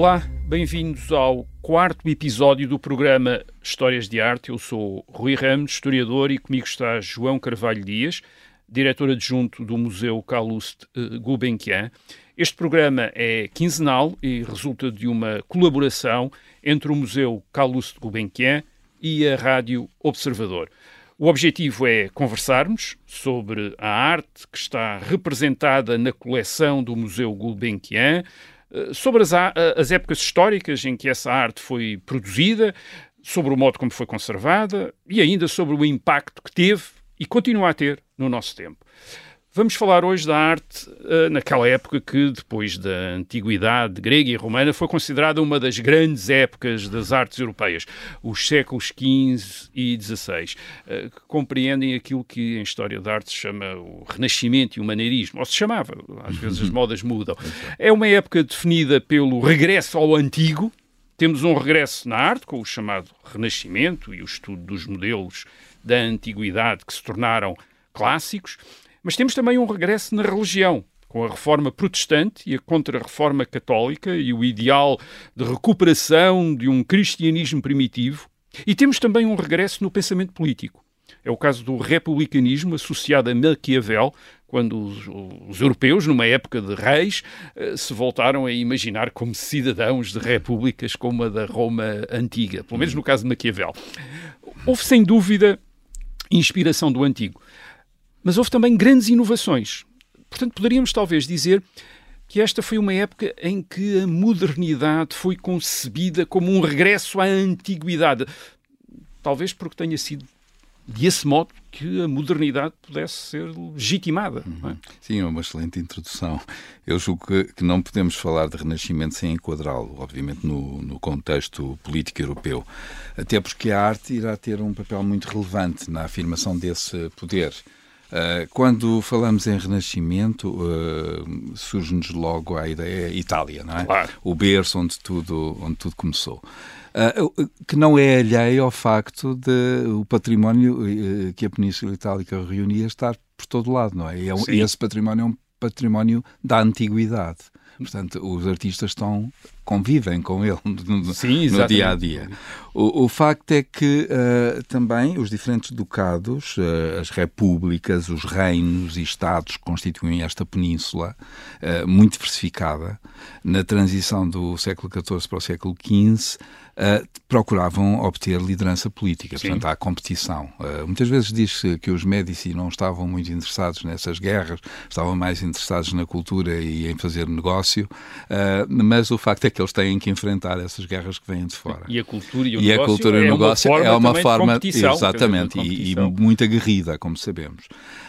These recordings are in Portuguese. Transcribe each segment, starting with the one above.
Olá, bem-vindos ao quarto episódio do programa Histórias de Arte. Eu sou Rui Ramos, historiador, e comigo está João Carvalho Dias, diretor adjunto do Museu Calouste uh, Gulbenkian. Este programa é quinzenal e resulta de uma colaboração entre o Museu Calouste Gulbenkian e a Rádio Observador. O objetivo é conversarmos sobre a arte que está representada na coleção do Museu Gulbenkian, eh, sobre as, as épocas históricas em que essa arte foi produzida, sobre o modo como foi conservada e ainda sobre o impacto que teve e continua a ter no nosso tempo. Vamos falar hoje da arte uh, naquela época que, depois da antiguidade grega e romana, foi considerada uma das grandes épocas das artes europeias, os séculos XV e XVI, uh, que compreendem aquilo que em história da arte se chama o Renascimento e o Maneirismo, ou se chamava, às vezes as modas mudam. É uma época definida pelo regresso ao antigo, temos um regresso na arte, com o chamado Renascimento e o estudo dos modelos da antiguidade que se tornaram clássicos, mas temos também um regresso na religião, com a reforma protestante e a contra-reforma católica e o ideal de recuperação de um cristianismo primitivo. E temos também um regresso no pensamento político. É o caso do republicanismo associado a Maquiavel, quando os, os, europeus, numa época de reis, eh, se voltaram a imaginar como cidadãos de repúblicas como a da Roma antiga, pelo menos no caso de Maquiavel. Houve, sem dúvida, inspiração do antigo. Mas houve também grandes inovações. Portanto, poderíamos talvez dizer que esta foi uma época em que a modernidade foi concebida como um regresso à antiguidade. Talvez porque tenha sido de esse modo que a modernidade pudesse ser legitimada. É? Uhum. Sim, é uma excelente introdução. Eu julgo que, que não podemos falar de Renascimento sem enquadrá-lo, obviamente, no, no, contexto político europeu. Até porque a arte irá ter um papel muito relevante na afirmação desse poder. Uh, quando falamos em Renascimento, uh, surge-nos logo a ideia Itália, não é? Claro. O berço onde tudo, onde tudo começou. Uh, que não é alheio ao facto de o património que a Península Itálica reunia estar por todo lado, não é? E, é e esse património é um património da antiguidade. Portanto, os artistas estão convivem com ele no, Sim, no dia a dia. O, o, facto é que uh, também os diferentes ducados, uh, as repúblicas, os reinos e estados que constituem esta península, uh, muito diversificada, na transição do século XIV para o século XV, procuravam obter liderança política. Sim. Portanto, há competição. Muitas vezes diz-se que os Médici não estavam muito interessados nessas guerras, estavam mais interessados na cultura e em fazer negócio, mas o facto é que eles têm que enfrentar essas guerras que vêm de fora. E a cultura e o e negócio, a cultura o é negócio uma forma é uma forma, exatamente, e, e, muito aguerrida, como sabemos.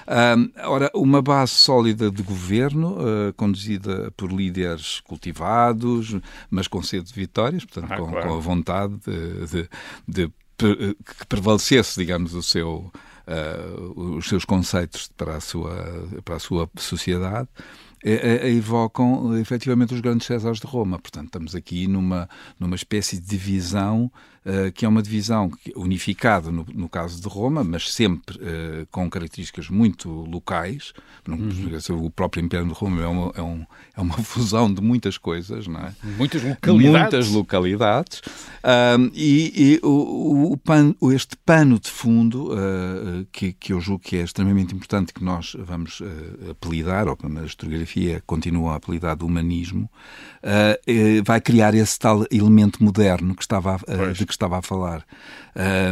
Uh, ora, uma base sólida de governo, uh, conduzida por líderes cultivados, mas com sede de vitórias, portanto, ah, com, claro. com, a vontade de, de, de, de, que prevalecesse, digamos, o seu, uh, os seus conceitos para a sua, para a sua sociedade. Evocam efetivamente os grandes Césares de Roma. Portanto, estamos aqui numa, numa espécie de divisão que é uma divisão unificada no, no, caso de Roma, mas sempre uh, com características muito locais. Uhum. O próprio Império de Roma é uma, é, um, é uma fusão de muitas coisas, não é? Muitas localidades. Muitas localidades. e, e o, o pan, este pano de fundo, uh, que, que eu julgo que é extremamente importante, que nós vamos apelidar, ou na historiografia continua a apelidar de humanismo, vai criar esse tal elemento moderno que estava a, de que estava a falar.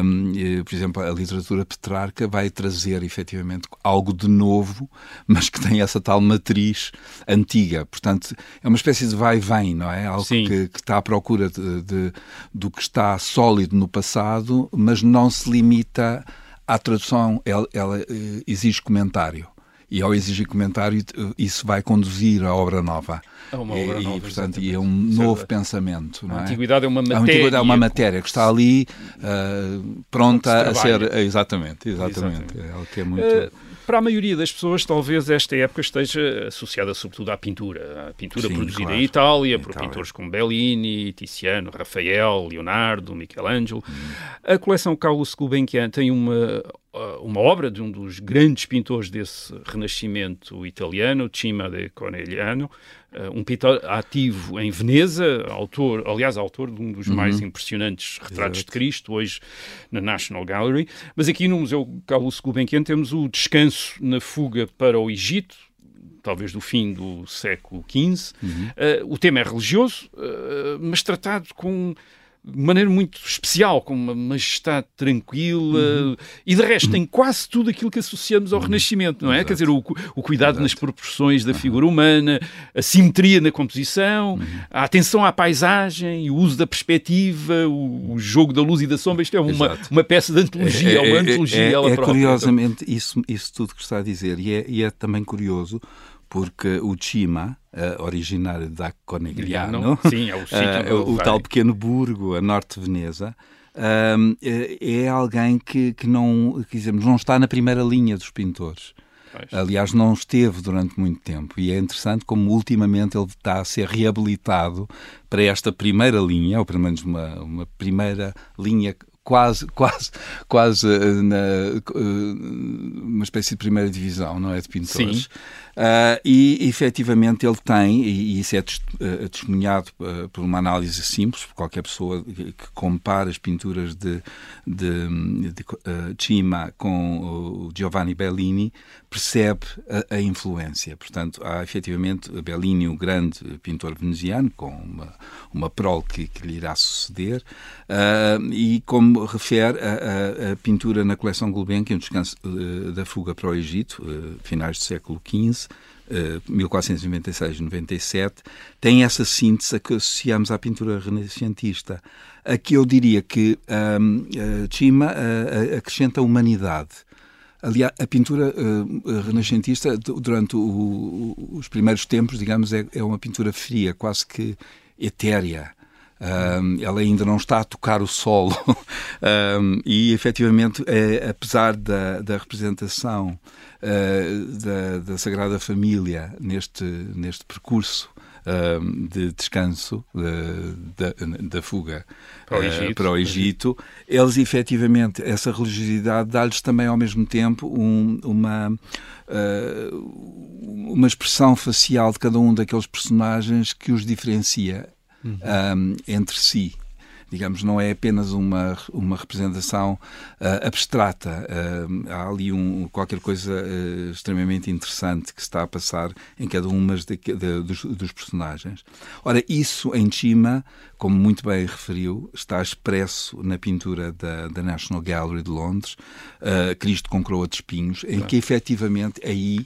Um, por exemplo, a literatura petrarca vai trazer efetivamente algo de novo, mas que tem essa tal matriz antiga. Portanto, é uma espécie de vai e vem, não é? Algo que, que, está à procura de, de, do que está sólido no passado, mas não se limita à tradução, ela, ela eh, exige comentário e ao exigir comentário isso vai conduzir à obra nova. É uma obra e, nova, portanto, e é um novo pensamento. Não é? A antiguidade é uma matéria. A antiguidade é uma matéria que está ali uh, pronta a ser. Exatamente, exatamente. exatamente. É algo que é muito. Uh, para a maioria das pessoas, talvez esta época esteja associada sobretudo à pintura. A pintura Sim, produzida claro. em Itália, por Itália. pintores como Bellini, Tiziano, Rafael, Leonardo, Michelangelo. Hum. A coleção Carlos Gulbenkian tem uma uma obra de um dos grandes pintores desse renascimento italiano, Cima de Conegliano, uh, um pintor ativo em Veneza, autor, aliás, autor de um dos uhum. mais impressionantes retratos Exato. de Cristo, hoje na National Gallery. Mas aqui no Museu Carlos Gulbenkian temos o descanso na fuga para o Egito, talvez do fim do século XV. Uhum. Uh, o tema é religioso, uh, mas tratado com de maneira muito especial, com uma majestade tranquila uhum. e de resto tem quase tudo aquilo que associamos ao uhum. Renascimento, não é? Exato. Quer dizer, o, o cuidado Exato. nas proporções da figura humana, a simetria na composição, uhum. a atenção à paisagem, o uso da perspectiva, o, o jogo da luz e da sombra. Isto é uma, uma peça de antologia, é, uma é, antologia. É, é, é curiosamente isso, isso tudo que está a dizer e é, e é também curioso porque o Cima, uh, originário da Conegliano, Sim, é o, uh, o tal pequeno burgo a norte de Veneza, uh, é alguém que, que não, dizemos, não está na primeira linha dos pintores. Pois. Aliás, não esteve durante muito tempo. E é interessante como ultimamente ele está a ser reabilitado para esta primeira linha, ou pelo menos uma, uma primeira linha quase, quase, quase na, uma espécie de primeira divisão, não é? De pintores. Sim. Uh, e efetivamente ele tem, e, isso é uh, testemunhado uh, por uma análise simples, por qualquer pessoa que, compara as pinturas de, de, de Cima com o Giovanni Bellini, percebe a, a, influência. Portanto, há efetivamente Bellini, o grande pintor veneziano, com uma, uma prole que, que lhe irá suceder, e como refere a, a, a, pintura na coleção Gulbenkian, um descanso da fuga para o Egito, finais do século XV, 1496-97, eh, tem essa síntese a que associamos à pintura renascentista. Aqui eu diria que um, Cima uh, acrescenta humanidade. Aliás, a pintura uh, renascentista, durante o, o, os primeiros tempos, digamos, é, é, uma pintura fria, quase que etérea. Um, ela ainda não está a tocar o solo. um, e, efetivamente, é, apesar da, da representação uh, da, da, Sagrada Família neste, neste percurso de descanso da, da, fuga para o Egito, para o Egito eles efetivamente, essa religiosidade dá-lhes também ao mesmo tempo um, uma uma expressão facial de cada um daqueles personagens que os diferencia uhum. um, entre si digamos, não é apenas uma, uma representação uh, abstrata. Uh, há ali um, qualquer coisa uh, extremamente interessante que está a passar em cada uma de, de, dos, dos, personagens. Ora, isso em cima, como muito bem referiu, está expresso na pintura da, da National Gallery de Londres, Cristo com Coroa de Espinhos, em que efetivamente aí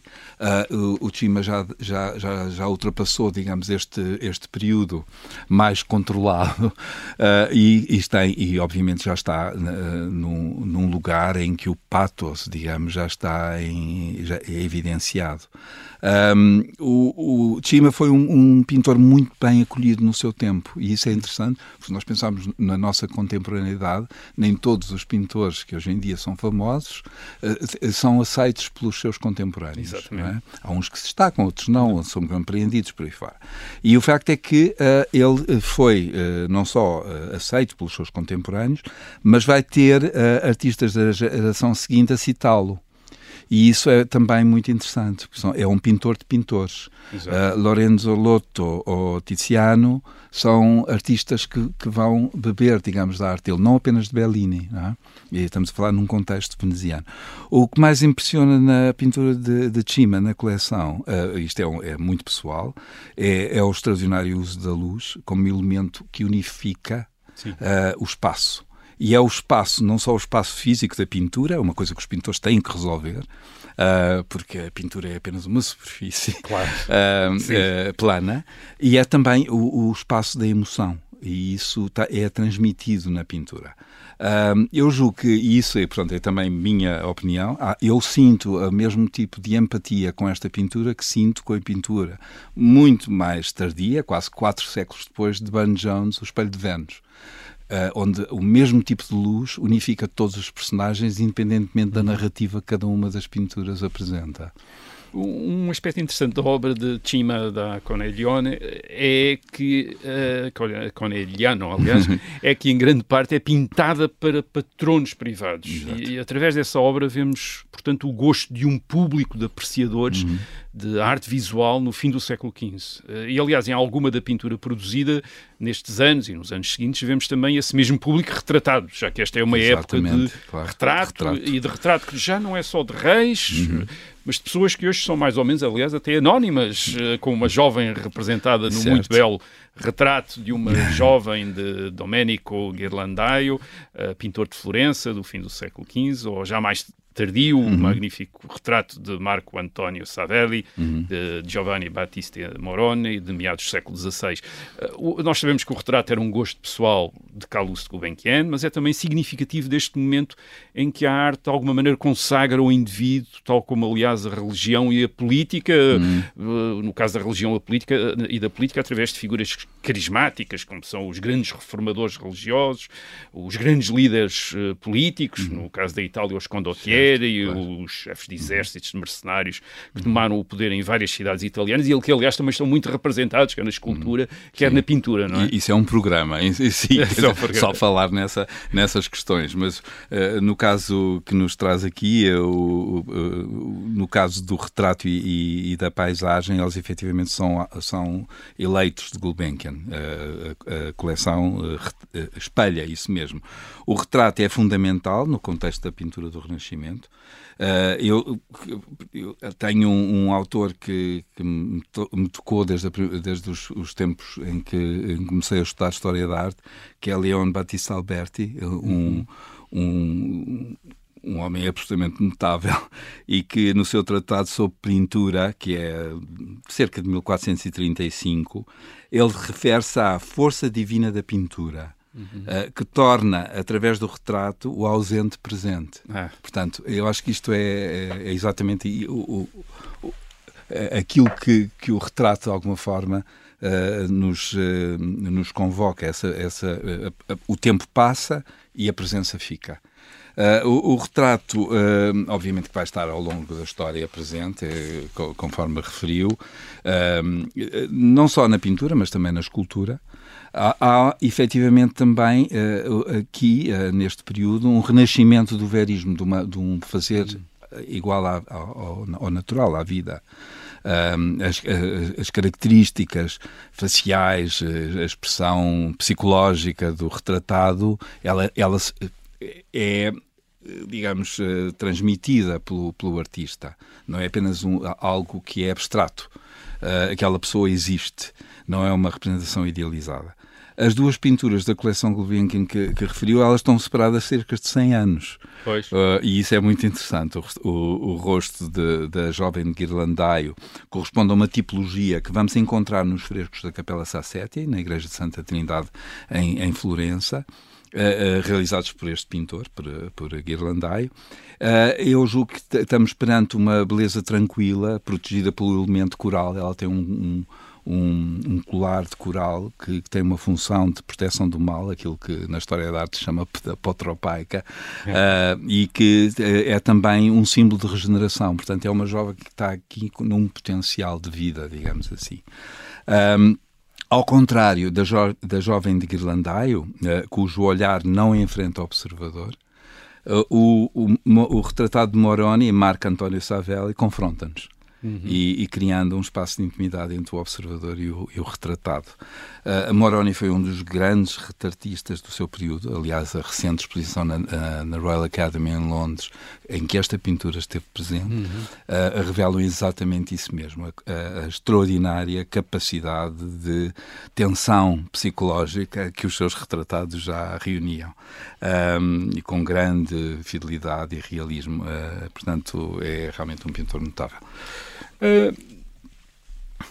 o, o Chima já, já, já, já ultrapassou, digamos, este, este período mais controlado e, e, está, e obviamente já está uh, num, num, lugar em que o pathos, digamos, já está em, já é evidenciado. Um, o, o Chima foi um, um, pintor muito bem acolhido no seu tempo e isso é interessante, porque nós pensamos na nossa contemporaneidade, nem todos os pintores que hoje em dia são famosos uh, são aceitos pelos seus contemporâneos. É? Há uns que se destacam, outros não, são compreendidos por aí fora. E o facto é que uh, ele foi uh, não só aceito pelos seus contemporâneos, mas vai ter artistas da geração seguinte a citá-lo. E isso é também muito interessante, porque é um pintor de pintores. Uh, Lorenzo Lotto ou Tiziano são artistas que, que vão beber, digamos, da arte dele, não apenas de Bellini. É? E estamos a falar num contexto veneziano. O que mais impressiona na pintura de, de Cima, na coleção, uh, isto é, um, é, muito pessoal, é, é o extraordinário uso da luz como elemento que unifica uh, o espaço. E é o espaço, não só o espaço físico da pintura, é uma coisa que os pintores têm que resolver, uh, porque a pintura é apenas uma superfície claro. uh, uh, plana, e é também o, o, espaço da emoção. E isso tá, é transmitido na pintura. eu julgo que isso é, portanto, é também minha opinião. Eu sinto o mesmo tipo de empatia com esta pintura que sinto com a pintura muito mais tardia, quase quatro séculos depois, de Burne Jones, O Espelho de Vênus uh, onde o mesmo tipo de luz unifica todos os personagens, independentemente da narrativa que cada uma das pinturas apresenta. Um aspecto interessante da obra de Cima da Coneglione é que, uh, Conegliano, aliás, é que em grande parte é pintada para patronos privados. E, e, através dessa obra vemos, portanto, o gosto de um público de apreciadores uhum. de arte visual no fim do século XV. Uh, e, aliás, em alguma da pintura produzida nestes anos e nos anos seguintes, vemos também esse mesmo público retratado, já que esta é uma Exatamente, época de claro, retrato, retrato, e de retrato que já não é só de reis. Uhum mas de pessoas que hoje são mais ou menos, aliás, até anónimas, eh, com uma jovem representada no certo. muito belo retrato de uma jovem de Domenico Ghirlandaio, uh, pintor de Florença do fim do século XV, ou já mais tardio, uhum. um magnífico retrato de Marco Antonio Savelli, uhum. de Giovanni Battista Moroni, de meados do século XVI. Uh, nós sabemos que o retrato era um gosto pessoal de Calouste Gulbenkian, mas é também significativo deste momento em que a arte, de alguma maneira, consagra o indivíduo, tal como, aliás, a religião e a política, uhum. uh, no caso da religião a política, uh, e da política, através de figuras carismáticas, como são os grandes reformadores religiosos, os grandes líderes políticos, uhum. no caso da Itália, os condottieri, e os chefes de exércitos, de mercenários, que tomaram o poder em várias cidades italianas e que, aliás, também estão muito representados, quer na escultura, quer Sim. na pintura, não é? Isso é um programa, Sim, é só, falar nessa, nessas questões, mas uh, no caso que nos traz aqui, uh, no caso do retrato e, da paisagem, eles efetivamente são, são eleitos de Gulbenkian. a, a coleção espelha isso mesmo. O retrato é fundamental no contexto da pintura do Renascimento, Uh, eu, eu, tenho um, um autor que, que me, to, me, tocou desde, a, desde os, os, tempos em que, em que comecei a estudar História da Arte, que é Leon Battista Alberti, um, um, um homem absolutamente notável e que no seu tratado sobre pintura, que é cerca de 1435, ele refere-se à força divina da pintura uhum. uh, que torna, através do retrato, o ausente presente. Ah. Portanto, eu acho que isto é, é, é exatamente o, o, o, aquilo que, que o retrato, de alguma forma, Uh, nos, uh, nos convoca. Essa, essa, uh, o tempo passa e a presença fica. O, o, retrato, obviamente, que vai estar ao longo da história presente, conforme referiu, não só na pintura, mas também na escultura. Há, há efetivamente também uh, aqui, uh, neste período, um renascimento do verismo, de, uma, de um fazer igual ao, ao, natural, à vida. as, as, características faciais, a expressão psicológica do retratado, ela, ela é digamos, transmitida pelo, pelo artista. Não é apenas um, algo que é abstrato. Uh, aquela pessoa existe, não é uma representação idealizada. As duas pinturas da coleção Gulbenkian que, que referiu, elas estão separadas cerca de 100 anos. Pois. Uh, e isso é muito interessante. O, o, o rosto da jovem de Guirlandaio corresponde a uma tipologia que vamos encontrar nos frescos da Capela Sassetti, na Igreja de Santa Trindade, em, em Florença. Uh, uh, realizados por este pintor, por, por Guirlandaio. Uh, eu julgo que estamos perante uma beleza tranquila, protegida pelo elemento coral. Ela tem um, um um, um colar de coral que, que, tem uma função de proteção do mal, aquilo que na história da arte se chama potropaica, é. uh, e que eh, é também um símbolo de regeneração. Portanto, é uma jovem que está aqui num potencial de vida, digamos assim. Um, ao contrário da, jo da jovem de Guirlandaio, uh, cujo olhar não enfrenta o observador, uh, o, o, o, retratado de Moroni, Marco António Savelli, confronta-nos uhum. e, e, criando um espaço de intimidade entre o observador e o, e o retratado. Uh, Moroni foi um dos grandes retratistas do seu período, aliás, a recente exposição na, na Royal Academy em Londres, em que esta pintura esteve presente, uhum. uh, revelam exatamente isso mesmo, a, a, extraordinária capacidade de tensão psicológica que os seus retratados já reuniam, um, e com grande fidelidade e realismo. Uh, portanto, é realmente um pintor notável. Uh,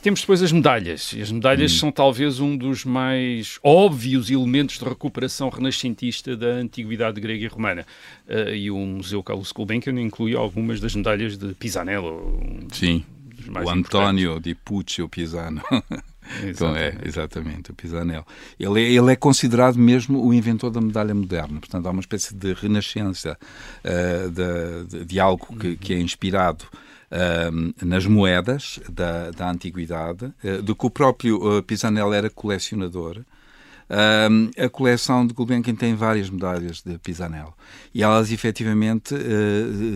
temos depois as medalhas. E as medalhas hum. são talvez um dos mais óbvios elementos de recuperação renascentista da antiguidade grega e romana. Uh, e o Museu Carlos Gulbenkian inclui algumas das medalhas de Pisanello. Sim, o António di Puccio Pisano. Então, é, exatamente, o Pisanello. Ele é, ele é considerado mesmo o inventor da medalha moderna, portanto há uma espécie de renascença uh, de, de, de, algo que, que é inspirado nas moedas da, da antiguidade, uh, do que o próprio uh, Pisanello era colecionador. a coleção de Gulbenkian tem várias medalhas de Pisanello e elas efetivamente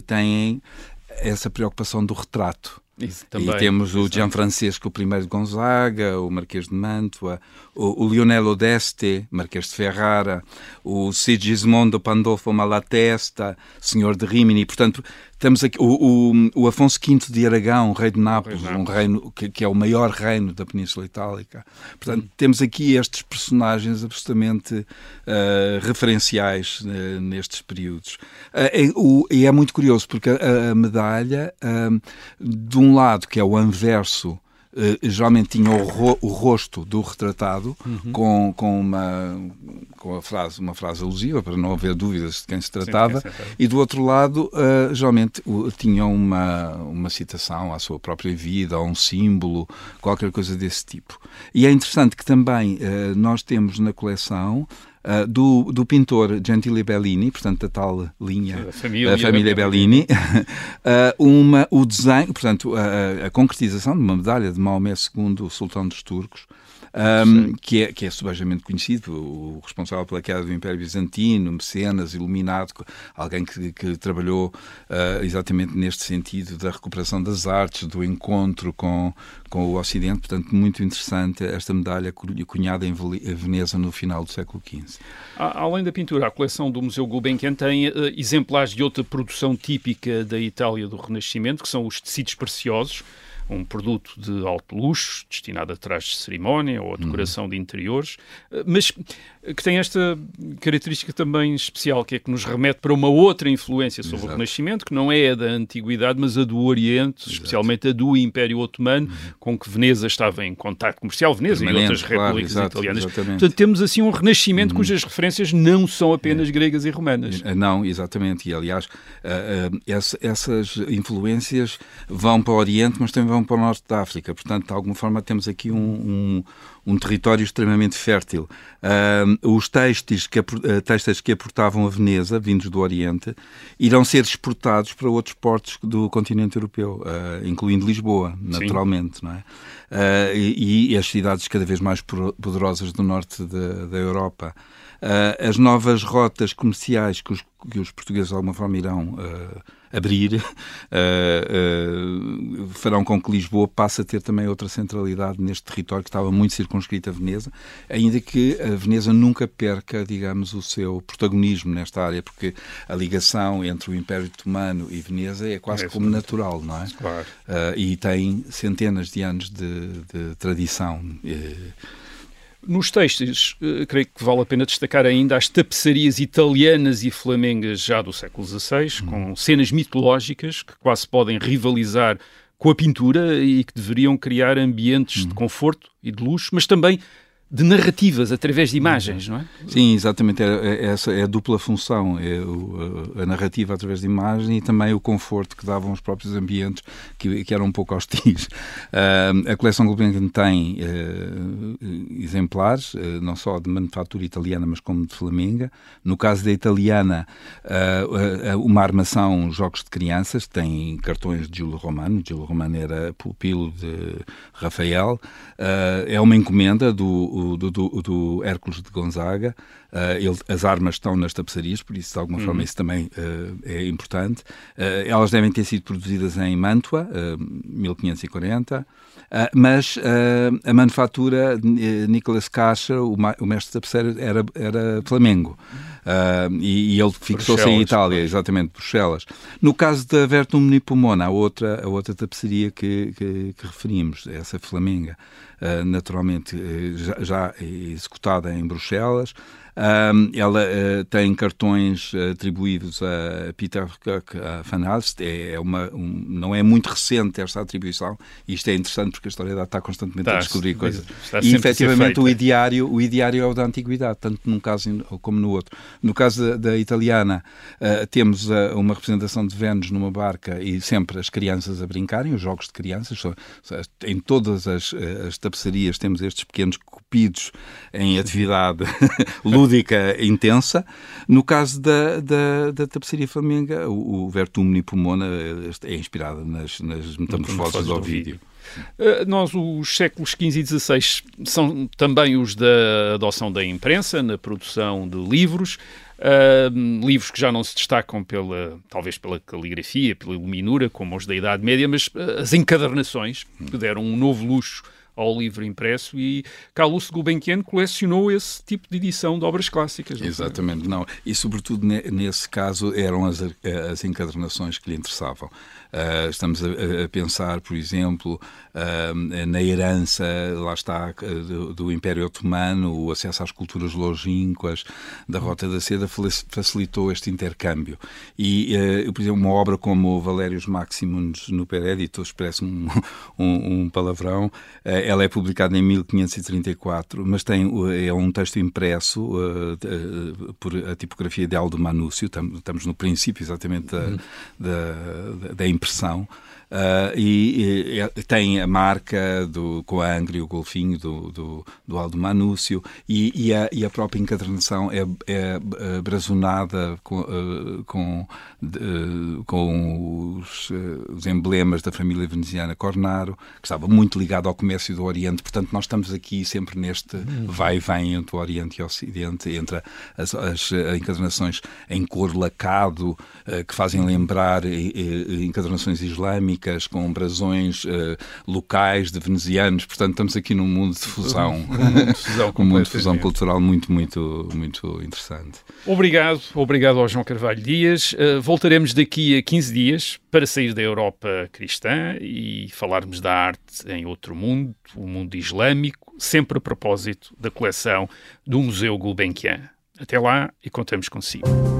têm essa preocupação do retrato. Também, e temos o Gianfrancesco I de Gonzaga, o Marquês de Mantua, o, o Lionel Odeste, Marquês de Ferrara, o Sigismondo Pandolfo Malatesta, Senhor de Rimini. Portanto, temos aqui o, o, o Afonso V de Aragão, rei de Nápoles, um reino que, que, é o maior reino da Península Itálica. Portanto, hum. temos aqui estes personagens absolutamente uh, referenciais uh, nestes períodos. Uh, e é muito curioso porque a, a medalha, de um lado, que é o anverso geralmente tinha o, ro o, rosto do retratado uhum. com, com, uma, com a frase, uma frase alusiva, para não haver dúvidas de quem se tratava, Sim, e do outro lado, uh, geralmente uh, tinha uma, uma citação à sua própria vida, ou um símbolo, qualquer coisa desse tipo. E é interessante que também eh, nós temos na coleção Uh, do, do pintor Gentile Bellini, portanto da tal linha da família, a família Bellini, uh, uma, o desenho, portanto a, a, concretização de uma medalha de Maomé II, o sultão dos turcos, um, que, é, que é subejamente conhecido, o responsável pela queda do Império Bizantino, mecenas, iluminado, alguém que, que trabalhou uh, exatamente neste sentido da recuperação das artes, do encontro com, com o Ocidente. Portanto, muito interessante esta medalha cunhada em Veneza no final do século XV. Além da pintura, a coleção do Museu Gulbenkian tem uh, exemplares de outra produção típica da Itália do Renascimento, que são os tecidos preciosos um produto de alto luxo, destinado a trajes de cerimónia ou a decoração uhum. de interiores, eh, mas que tem esta característica também especial, que é que nos remete para uma outra influência sobre Exato. o Renascimento, que não é a da Antiguidade, mas a do Oriente, Exato. especialmente a do Império Otomano, uhum. com que Veneza estava em contato comercial, Veneza e outras claro, repúblicas Exato, italianas. Exatamente. Portanto, temos assim um Renascimento uhum. cujas referências não são apenas é. gregas e romanas. Eh, não, exatamente. E, aliás, uh, uh, essas influências vão para o Oriente, mas também vão para o Norte da África. Portanto, de alguma forma, temos aqui um, um um território extremamente fértil. Uh, os textos que, uh, textos que aportavam a Veneza, vindos do Oriente, irão ser exportados para outros portos do continente europeu, uh, incluindo Lisboa, naturalmente. Não é? E, e, as cidades cada vez mais poderosas do norte de, da Europa. as novas rotas comerciais que os, que os portugueses de alguma forma irão abrir, uh, uh, farão com que Lisboa passe a ter também outra centralidade neste território que estava muito circunscrito a Veneza, ainda que a Veneza nunca perca, digamos, o seu protagonismo nesta área, porque a ligação entre o Império Otomano e Veneza é quase é como natural, não é? Claro. Uh, e tem centenas de anos de, de tradição. Nos textos, uh, creio que vale a pena destacar ainda as tapeçarias italianas e flamengas já do século XVI, uhum. com cenas mitológicas que quase podem rivalizar com a pintura e que deveriam criar ambientes uhum. de conforto e de luxo, mas também de narrativas através de imagens, não é? Sim, exatamente. É, é, essa é a dupla função, é o, a narrativa através de imagem e também o conforto que davam os próprios ambientes, que, que eram um pouco hostis. Uh, a coleção Gulbenkian tem uh, exemplares, uh, não só de manufatura italiana, mas como de flamenga. No caso da italiana, uma armação Jogos de Crianças, tem cartões de Giulio Romano. Giulio Romano era pupilo de Rafael. é uma encomenda do do, do, do Hércules de Gonzaga. Uh, ele, as armas estão nas tapeçarias, por isso, de alguma uhum. forma, isso também uh, é importante. Uh, elas devem ter sido produzidas em Mantua, 1540, mas a manufatura, Nicholas Kasher, o, o mestre tapeceiro, era, era Flamengo. E, e, ele fixou-se em Itália, exatamente, Bruxelas. No caso da Vertum Nipomona, a outra, a outra tapeçaria que, que, que referimos, essa flamenga, naturalmente já, já executada em Bruxelas, um, ela uh, tem cartões atribuídos a Peter Koch a Van. É, é uma, um, não é muito recente esta atribuição. E isto é interessante porque a história está constantemente está, a descobrir coisas. E efetivamente o ideário, o ideário é o da antiguidade, tanto num caso como no outro. No caso da, da italiana, uh, temos uh, uma representação de Vênus numa barca e sempre as crianças a brincarem, os jogos de crianças. Em todas as, as tapeçarias temos estes pequenos despidos em atividade lúdica intensa. No caso da, da, da tapeçaria flamenga, o, o Vertumni Pomona é inspirado nas, nas metamorfoses do Ovídio. Uh, nós, os séculos XV e XVI, são também os da adoção da imprensa, na produção de livros, uh, livros que já não se destacam pela, talvez pela caligrafia, pela iluminura, como os da Idade Média, mas uh, as encadernações, que deram um novo luxo ao livro impresso e Carlos Gulbenkian colecionou esse tipo de edição de obras clássicas. Não Exatamente, não. E sobretudo nesse caso eram as, as encadernações que lhe interessavam. Uh, estamos a, a, pensar, por exemplo, uh, na herança, lá está, do, do, Império Otomano, o acesso às culturas longínquas, da Rota da Seda facilitou este intercâmbio. E, uh, por exemplo, uma obra como Valérios Maximus no Peréditos, parece um, um, um palavrão, ela é publicada em 1534, mas tem, é um texto impresso por a tipografia de Aldo Manúcio, estamos no princípio exatamente da, uhum. da, da impressão pressão Uh, e, e, tem a marca do, com a Angra e o golfinho do, do, do Aldo Manúcio e, e, a, e a própria encadernação é, é, é brazonada com, uh, com, uh, com os, os, emblemas da família veneziana Cornaro, que estava muito ligado ao comércio do Oriente. Portanto, nós estamos aqui sempre neste vai e vem entre o Oriente e o Ocidente, entre as, as encadernações em cor lacado, que fazem lembrar encadernações islâmicas com brasões uh, locais de venezianos, portanto estamos aqui num mundo de fusão, um mundo de fusão, um mundo de fusão cultural muito, muito, muito interessante. Obrigado, obrigado ao João Carvalho Dias. Uh, voltaremos daqui a 15 dias para sair da Europa cristã e falarmos da arte em outro mundo, o mundo islâmico, sempre a propósito da coleção do Museu Gulbenkian. Até lá e contamos consigo.